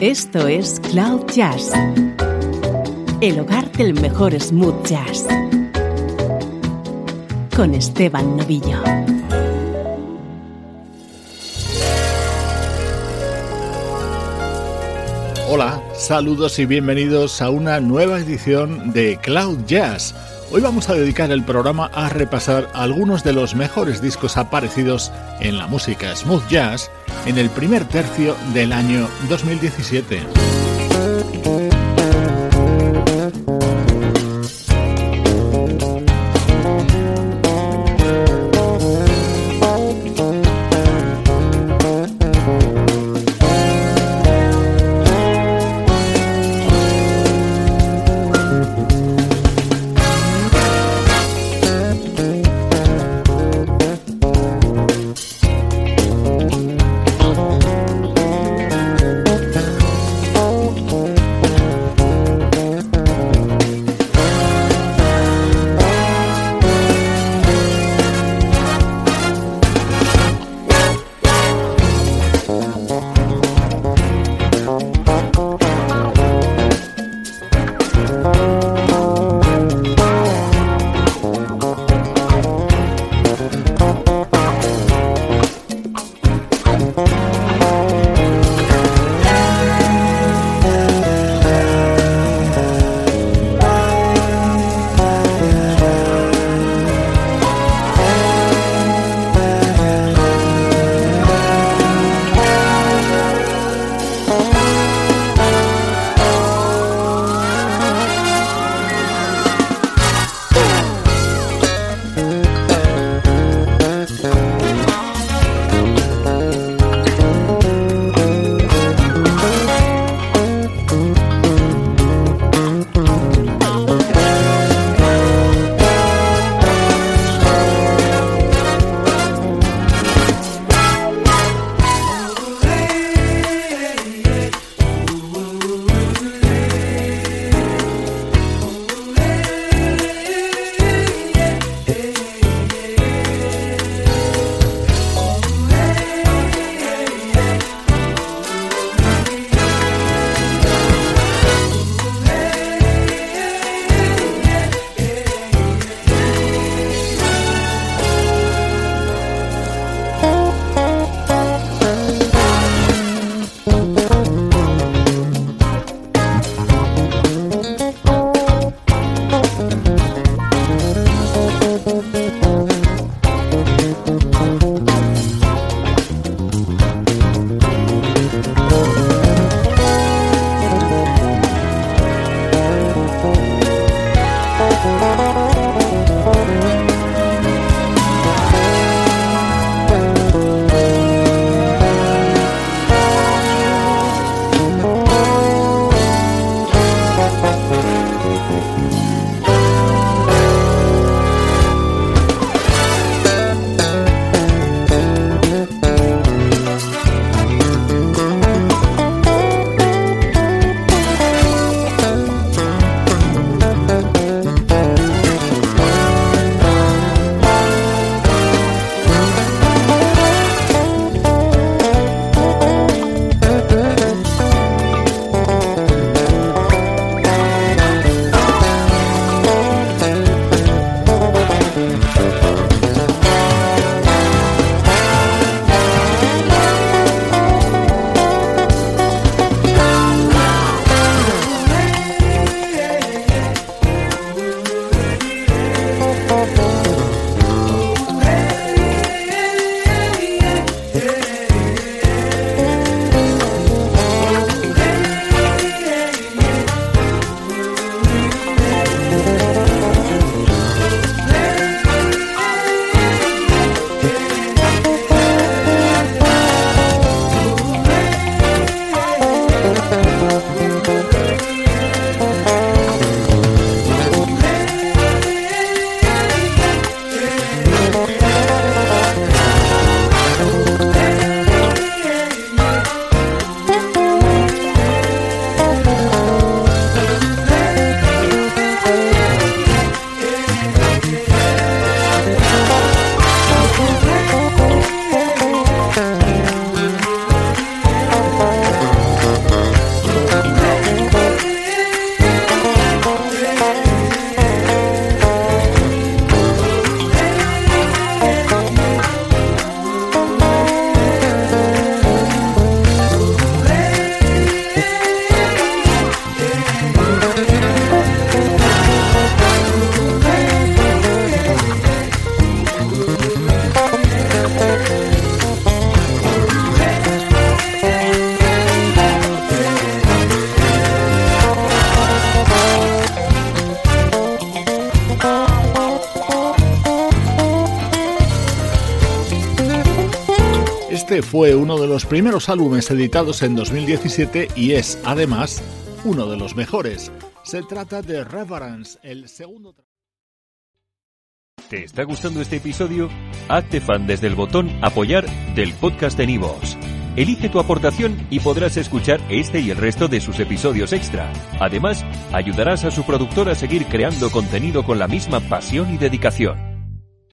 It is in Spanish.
Esto es Cloud Jazz, el hogar del mejor smooth jazz, con Esteban Novillo. Hola, saludos y bienvenidos a una nueva edición de Cloud Jazz. Hoy vamos a dedicar el programa a repasar algunos de los mejores discos aparecidos en la música smooth jazz en el primer tercio del año 2017. Este fue uno de los primeros álbumes editados en 2017 y es, además, uno de los mejores. Se trata de Reverence, el segundo... ¿Te está gustando este episodio? Hazte fan desde el botón Apoyar del podcast de Nivos. Elige tu aportación y podrás escuchar este y el resto de sus episodios extra. Además, ayudarás a su productor a seguir creando contenido con la misma pasión y dedicación.